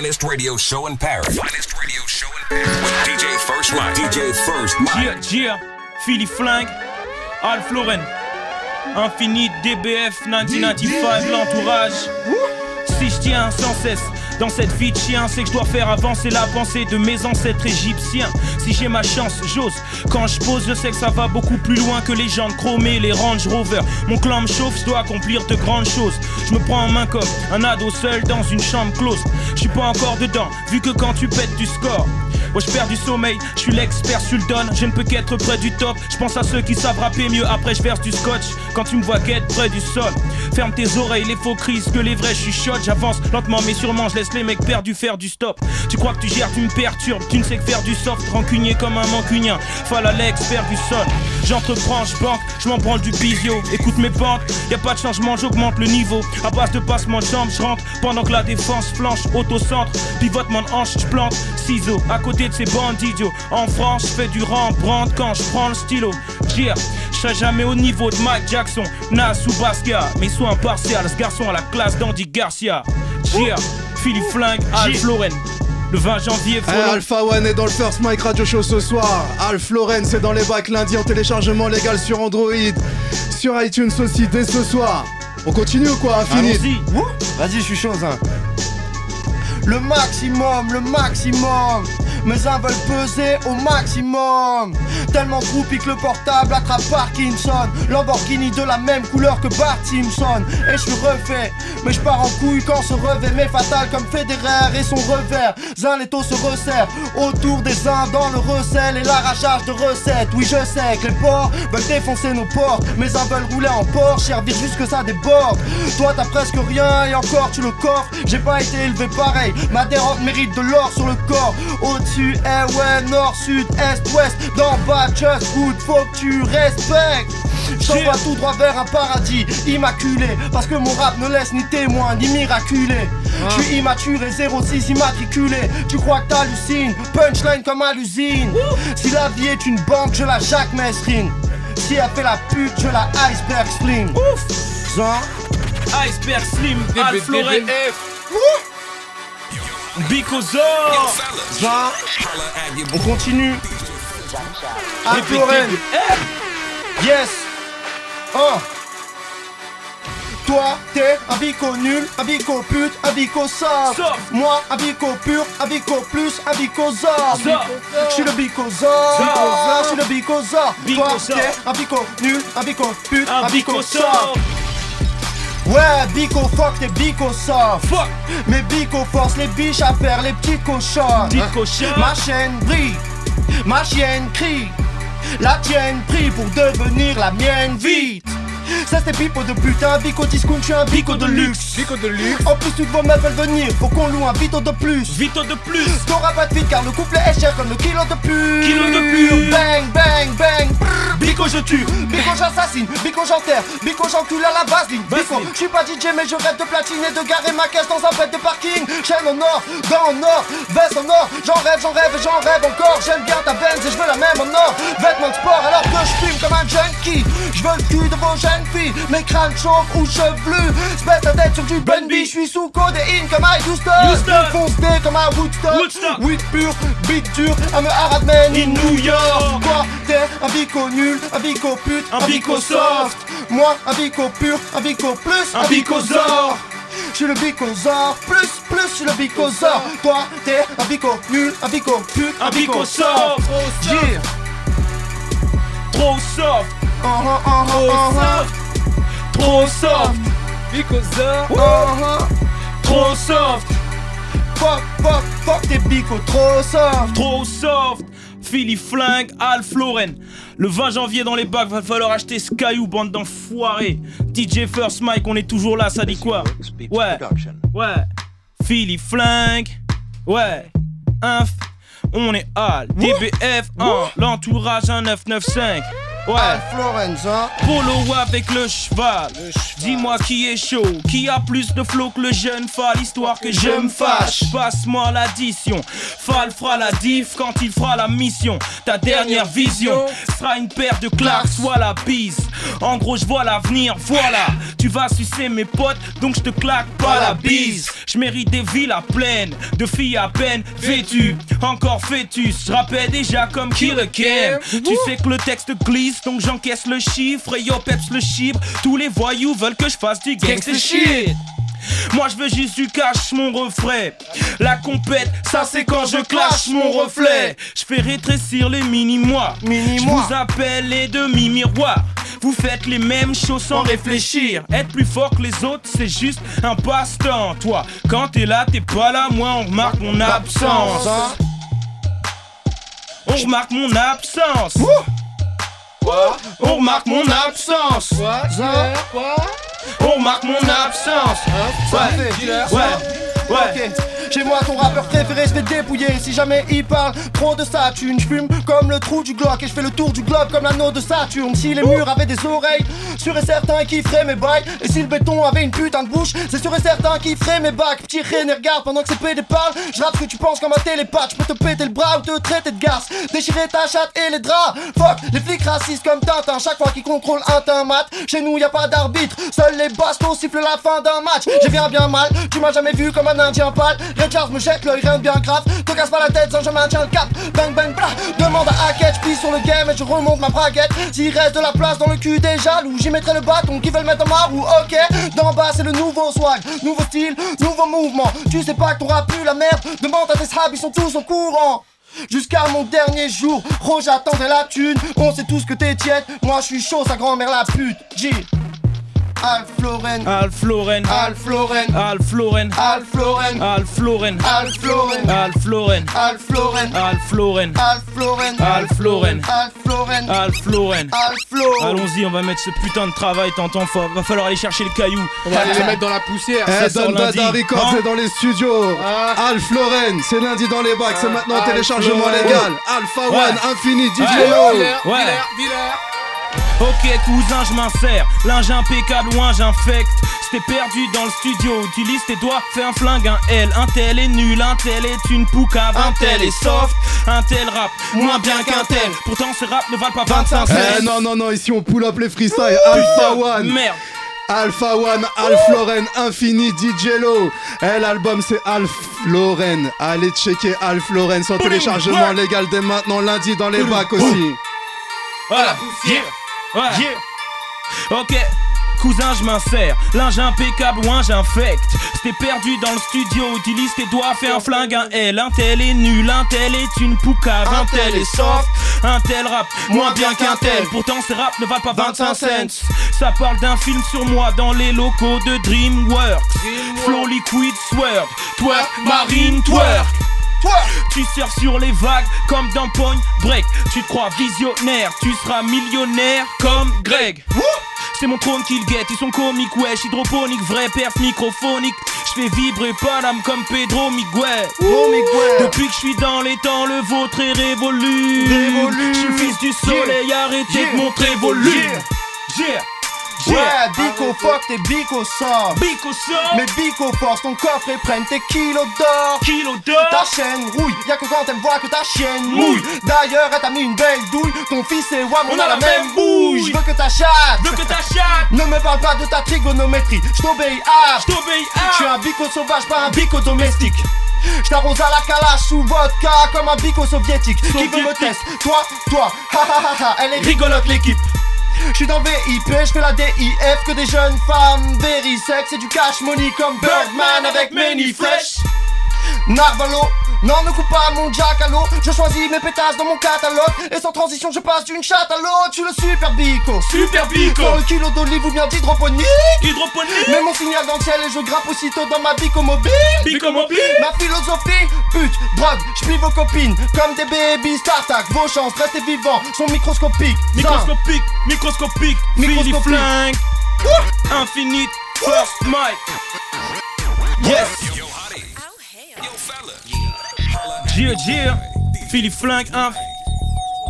finest radio show in Paris. Finest radio show in Paris. With DJ First Mike. DJ First Mike. Gia, Gia, Philly Flingue, Alf Lauren, Infinite, DBF, 1995, l'entourage. Si je tiens sans cesse dans cette vie de chien, c'est que je dois faire avancer la pensée de mes ancêtres égyptiens. Si j'ai ma chance, j'ose. Quand je pose, je sais que ça va beaucoup plus loin que les jantes chromées, les Range Rover. Mon clan me chauffe, je dois accomplir de grandes choses. Je me prends en main comme un ado seul dans une chambre close. Je suis pas encore dedans, vu que quand tu pètes du score. Moi je perds du sommeil, je suis l'expert sur le don, je ne peux qu'être près du top. Je pense à ceux qui savent rapper mieux, après je verse du scotch. Quand tu me vois qu'être près du sol, ferme tes oreilles, les faux crises, que les vrais chuchotent. J'avance lentement mais sûrement, je laisse les mecs perdus faire du stop. Tu crois que tu gères, tu me perturbes, tu ne sais que faire du soft, rancunier comme un mancunien. Fall l'expert du sol. J'entreprends, je banque, je m'en branle du bisio. Écoute mes pentes, y a pas de changement, j'augmente le niveau. À base de passement de jambes, je rentre pendant que la défense flanche, auto-centre, pivotement de hanche, je plante, ciseaux à côté de ces bandits idiots. En France, je fais du Rembrandt quand je prends le stylo. Dire, serai jamais au niveau de Mike Jackson, Nas ou Basquiat, mais sois impartial, ce garçon à la classe d'Andy Garcia. Dire, Philippe Flingue, Alf Lauren. Le 20 janvier, follow. Alpha One est dans le First Mike Radio Show ce soir. Alf Loren, c'est dans les bacs lundi en téléchargement légal sur Android. Sur iTunes aussi dès ce soir. On continue ou quoi. Wouh Vas-y, je suis chaud, hein. Le maximum, le maximum. Mes uns veulent peser au maximum. Tellement groupie que le portable attrape Parkinson. Lamborghini de la même couleur que Bart Simpson. Et je suis refait. Mais je pars en couille quand ce revêt m'est fatal comme Federer et son revers. Zin les taux se resserrent autour des uns dans le recel et l'arrachage de recettes. Oui, je sais que les porcs veulent défoncer nos portes. Mes uns veulent rouler en Porsche, servir jusque ça déborde. Toi, t'as presque rien et encore tu le coffres. J'ai pas été élevé pareil. Ma dérobe mérite de l'or sur le corps. Au-dessus, eh ouais, nord, sud, est, ouest. D'en bas, just good, faut que tu respectes. J'envoie tout droit vers un paradis immaculé. Parce que mon rap ne laisse ni témoin ni miraculé. Je suis immature et 06 immatriculé. Tu crois que t'hallucines Punchline comme à l'usine. Si la vie est une banque je la Jacques Messrine Si elle fait la pute je la Iceberg Slim. Genre Iceberg Slim, Alf Lauren, Bicozor. On continue Big, eh. Yes Oh Toi, t'es un bico nul, un bico pute, un bico soft. Moi, un bico pur, un bico plus, un bico zor. Je suis le bico zor. Je suis le bico zor. Bico Toi, t'es un bico nul, un bico pute, Un Bicozor. soft. Ouais, bico fuck, t'es bico soft. Fuck, Mais bico force les biches à faire les petits cochons. Ma chaîne brille, ma chienne crie. La tienne prie pour devenir la mienne vite. Ça c'est pipo de putain, bico discount, je suis un bico de luxe. Bico de luxe. En plus, toutes vos meufs veulent venir, faut qu'on loue un vito de plus. Vito de plus. T'auras pas de vite car le couplet est cher comme le kilo de plus. Kilo de plus. Bang, bang, bang. Bico je tue. Bico j'assassine, bico j'enterre, bico j'encule à la vaseline. Bico, je suis pas DJ mais je rêve de platine et de garer ma caisse dans un bête de parking. Chaîne en or, dents en or, veste en or J'en rêve, j'en rêve et j'en rêve encore. J'aime bien ta Benz et je veux la même en or Vêtements de sport alors que je fume comme un junkie. Je veux le cul de vos jeunes filles. Mes crânes chauves ou chevelus mettre la tête sur du Bunby Je suis sous codéine comme à Houston. Houston. Foncé comme à Woodstock. Woodstock. Weed pur, beat dur, I'm a hard man in New York. Un bico nul, un bico pute, Un bico soft. Moi, un bico pur, un bico plus, Un bicozor. Je suis le bicozor, plus, plus, je suis le bicozor. Toi, t'es un bico nul, un bico pute, Un bico soft. Yeah. Trop soft. Uh -huh, uh -huh, Trop uh -huh. soft. Trop soft. Bicozor. Uh -huh. Trop soft. Fuck, fuck, fuck, t'es bico trop soft. Trop soft. Philly Flingue, Alf Lauren. Le 20 janvier dans les bacs, va falloir acheter Skyou, bande d'enfoirés. DJ First Mike, on est toujours là, ça dit quoi? Ouais, ouais. Philly Flingue, ouais. Inf, on est Al. DBF 1, l'entourage 1995. Ouais. Alf Lorenz, hein. Polo avec le cheval. Dis-moi qui est chaud, qui a plus de flow que le jeune Fall, histoire que je me fâche. Passe-moi l'addition. Fall fera la diff quand il fera la mission. Ta dernière vision sera une paire de claques, soit la bise. En gros, je vois l'avenir, voilà. Tu vas sucer mes potes, donc je te claque pas la bise. Je mérite des villes à pleine, de filles à peine vêtues. Encore fœtus, je rappelle déjà comme Killer Cam. Tu sais que le texte glisse, donc j'encaisse le chiffre. Et yo, peps le chibre. Tous les voyous veulent que je fasse du gangster shit. Moi je veux juste du cash, mon refrain. La compète, ça c'est quand je clash mon reflet. Je fais rétrécir les mini-mois. Je vous appelle les demi-miroirs. Vous faites les mêmes choses sans réfléchir. Être plus fort que les autres, c'est juste un passe-temps. Toi, quand t'es là, t'es pas là. Moi, on remarque mon absence. On remarque mon absence. On remarque mon absence. On remarque mon absence. Ouais, ouais, ouais. Chez moi, ton rappeur préféré se fait dépouiller. Si jamais il parle trop de Saturne, je fume comme le trou du Glock et je fais le tour du globe comme l'anneau de Saturne. Si les murs avaient des oreilles, sûr et certain qu'ils feraient mes bails. Et si le béton avait une putain de bouche, c'est sûr et certain qu'il ferait mes bacs. Petit René, regarde pendant que c'est PD parle. Je rappe ce que tu penses comme un télépathe. Je peux te péter le bras ou te traiter de garce. Déchirer ta chatte et les draps. Fuck, les flics racistes comme Tintin. Chaque fois qu'ils contrôlent un teint mat. Chez nous, y a pas d'arbitre. Seuls les bastos sifflent la fin d'un match. J'ai bien bien mal. Tu m'as jamais vu comme un indien pâle. Red Charles me jette l'œil, rien de bien grave. Te casse pas la tête sans je maintiens le cap. Bang bang blah. Demande à Hackett, je sur le game et je remonte ma braguette. S'il reste de la place dans le cul des jaloux, j'y mettrai le bâton qui veut le mettre en ma roue. Ok, d'en bas c'est le nouveau swag, nouveau style, nouveau mouvement. Tu sais pas que t'auras plus la merde. Demande à tes sables, ils sont tous au courant. Jusqu'à mon dernier jour, Ro j'attendrai la thune On sait tous que t'es tiède, moi je suis chaud, sa grand-mère la pute G Al Floren Al Floren, Al Floren Al Floren, Al Floren Al Floren, Al Floren Al Floren, Al Floren Al Floren, Al Floren Al Floren, Al Floren Al Floren. Al Floren Allons-y, on va mettre ce putain de travail, t'entends Va falloir aller chercher le caillou. On va aller les mettre dans la poussière. Eh, Don. Dada Records Hein est dans les studios. Ah. Al Floren, c'est lundi dans les bacs, c'est maintenant téléchargement Floren. légal. Alpha. One, Infini, DJ Ouais. Yo. Ok cousin je m'insère, linge impeccable ou un j'infecte C'était perdu dans le studio, utilise tes doigts, fais un flingue, un L. Un tel est nul, un tel est une poucave, un tel est soft. Un tel rap, moins bien qu'un tel. Pourtant ces rap ne valent pas 25 cents. Eh non, non, non, ici on pull up les freestyles. Alpha One. Merde. Alpha One, Al Floren, Infini, DJ Lo. Eh, l'album c'est Alf Floren. Allez checker Alf sans Bouling, téléchargement légal dès maintenant, lundi dans les bacs aussi. Voilà, yeah, ouais. Ok, cousin, je m'insère. Linge impeccable ou un j'infecte. C'était perdu dans le studio, utilise tes doigts, fais un flingue, un L. Un tel est nul, un tel est une poucave, un tel est soft, un tel rap, moins bien qu'un tel. Pourtant, ces rap ne valent pas 25 cents. Ça parle d'un film sur moi dans les locaux de Dreamworks. Flow liquid, swerve, twerk, marine, twerk. Tu surfes sur les vagues comme dans Point Break. Tu te crois visionnaire, tu seras millionnaire comme Greg. C'est mon trône qu'il guette, ils sont comiques, wesh, hydroponique, vrai perf microphonique. Je fais vibrer Paname comme Pedro Miguel. Oh Miguel Depuis que je suis dans les temps, le vôtre est révolu. Je suis fils du soleil, arrêtez Yeah. de montrer vos lunes. Yeah. Ouais. Bico fuck tes Bico sort Bico sort. Mais Bico force ton coffre et prenne tes kilos d'or d'or. Ta chaîne rouille, y'a que quand elle voit que ta chienne Mouille. D'ailleurs elle t'a mis une belle douille Ton fils et Wam on, On a la même bouille Je veux que ta chatte Veux que ta chatte. Ne me parle pas de ta trigonométrie Je t'obéis à Je t'obéis. Je suis un bico sauvage, pas un bico domestique. Je t'arrose à la calache sous vodka comme un bico soviétique. Qui veut me tester? Toi, toi, ha ha ha ha, elle est rigolote l'équipe. Je suis dans VIP, je fais la DIF que des jeunes femmes very sex et du cash money comme Birdman avec Many Fresh. Narvalo, non ne coupe pas mon jack à l'eau Je choisis mes pétasses dans mon catalogue. Et sans transition je passe d'une chatte à l'autre. Je suis le super bico. Super bico. Dans le kilo d'olive ou bien d'hydroponique. Hydroponique. Mets mon signal dans le ciel et je grappe aussitôt dans ma bico mobile Bico mobile. Ma philosophie, pute, drogue, j'plie vos copines Comme des baby start vos chances, restez vivants, sont microscopiques. Microscopique, microscopique, Microscopique. Infinite, first mic. Yes, Gia, Gia, Philly flingue, un.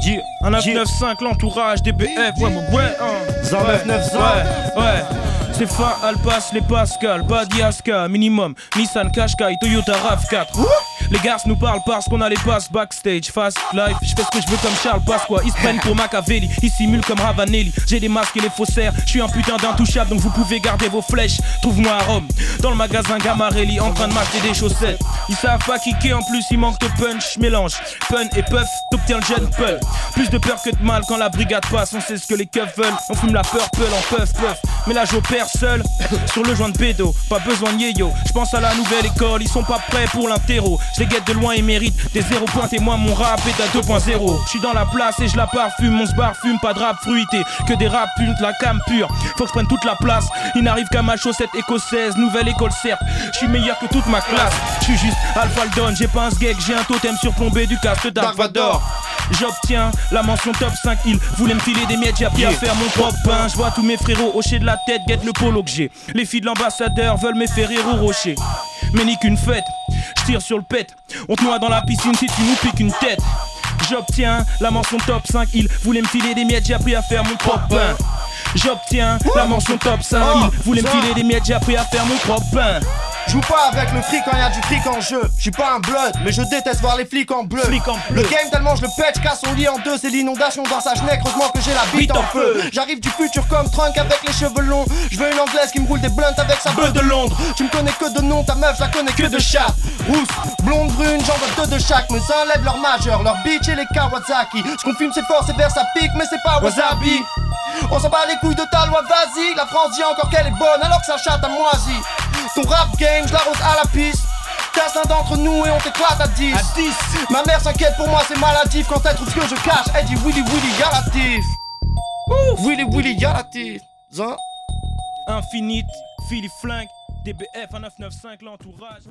Gia, un 995, l'entourage, DBF, ouais, mon ouais, hein. Zin Ouais, 995. Ouais, ouais. C'est fin, Alpas, les Pascal, Badiaska, minimum, Nissan Qashqai, Toyota RAV4. Les gars nous parlent parce qu'on a les passes backstage, fast life. Je fais ce que je veux comme Charles Pasqua. Ils se prennent pour Machiavelli, ils simulent comme Ravanelli. J'ai des masques et les faussaires. Je suis un putain d'intouchable donc vous pouvez garder vos flèches. Trouve-moi à Rome, dans le magasin Gamarelli, en train de m'acheter des chaussettes. Ils savent pas kicker en plus, il manque de punch. Mélange pun et puff, t'obtiens le jeune pull. Plus de peur que de mal quand la brigade passe. On sait ce que les keufs veulent. On fume la purple en puff puff. Mais là j'opère seul sur le joint de bédo. Pas besoin de yo. Je pense à la nouvelle école, ils sont pas prêts pour l'interro. Je les guette de loin, ils méritent des zéro points. Témoin, mon rap est à 2.0. Je suis dans la place et je la parfume. Mon bar fume, pas de rap fruité. Que des rap puntes, la cam pure. Faut que je prenne toute la place. Il n'arrive qu'à ma chaussette écossaise. Nouvelle école certes. Je suis meilleur que toute ma classe. Je suis juste Alpha. J'ai pas un sgeg, j'ai un totem surplombé du casque Dark Vador. J'obtiens la mention top 5 il voulait me filer des miettes, j'ai appris à faire mon propre pain. Je vois tous mes frérots hocher de la tête, guette le polo que j'ai. Les filles de l'ambassadeur veulent me faire rire au rocher. Mais ni qu'une fête, je tire sur le pet. On te noie dans la piscine si tu nous piques une tête. J'obtiens la mention top 5 il voulait me filer des miettes, j'ai appris à faire mon propre pain. J'obtiens la mention top 5 il voulait me filer des miettes, j'ai appris à faire mon propre pain. Joue pas avec le fric quand y a du fric en jeu. Je suis pas un blood, mais je déteste voir les flics en bleu. Flics en bleu. Le game tellement je le pète, casse son lit en deux, c'est l'inondation dans sa schneck. Heureusement que j'ai la bite en feu. J'arrive du futur comme Trunk avec les cheveux longs. Je veux une anglaise qui me roule des blunts avec sa Bœuf de Londres. Tu me connais que de nom, ta meuf, je la connais que de chat. Rousse, blonde, brune, j'en veux deux de chaque. Mes uns lèvent leur majeur, leur bitch et les Kawasaki. Ce qu'on fume, c'est fort, c'est vers sa pique, mais c'est pas wasabi. On s'en bat les couilles de ta loi, vas-y. La France dit encore qu'elle est bonne, alors que sa chatte a moisi. Ton rap game, je l'arrose à la piste. Casse un d'entre nous et on t'éclate à 10. À 10. Ma mère s'inquiète pour moi, c'est maladif. Quand elle trouve ce que je cache, elle dit Willy Willy, y'a la tif. Willy Willy, y'a la tif. Zin. Infinite, Philly Flingue, DBF 1995, l'entourage.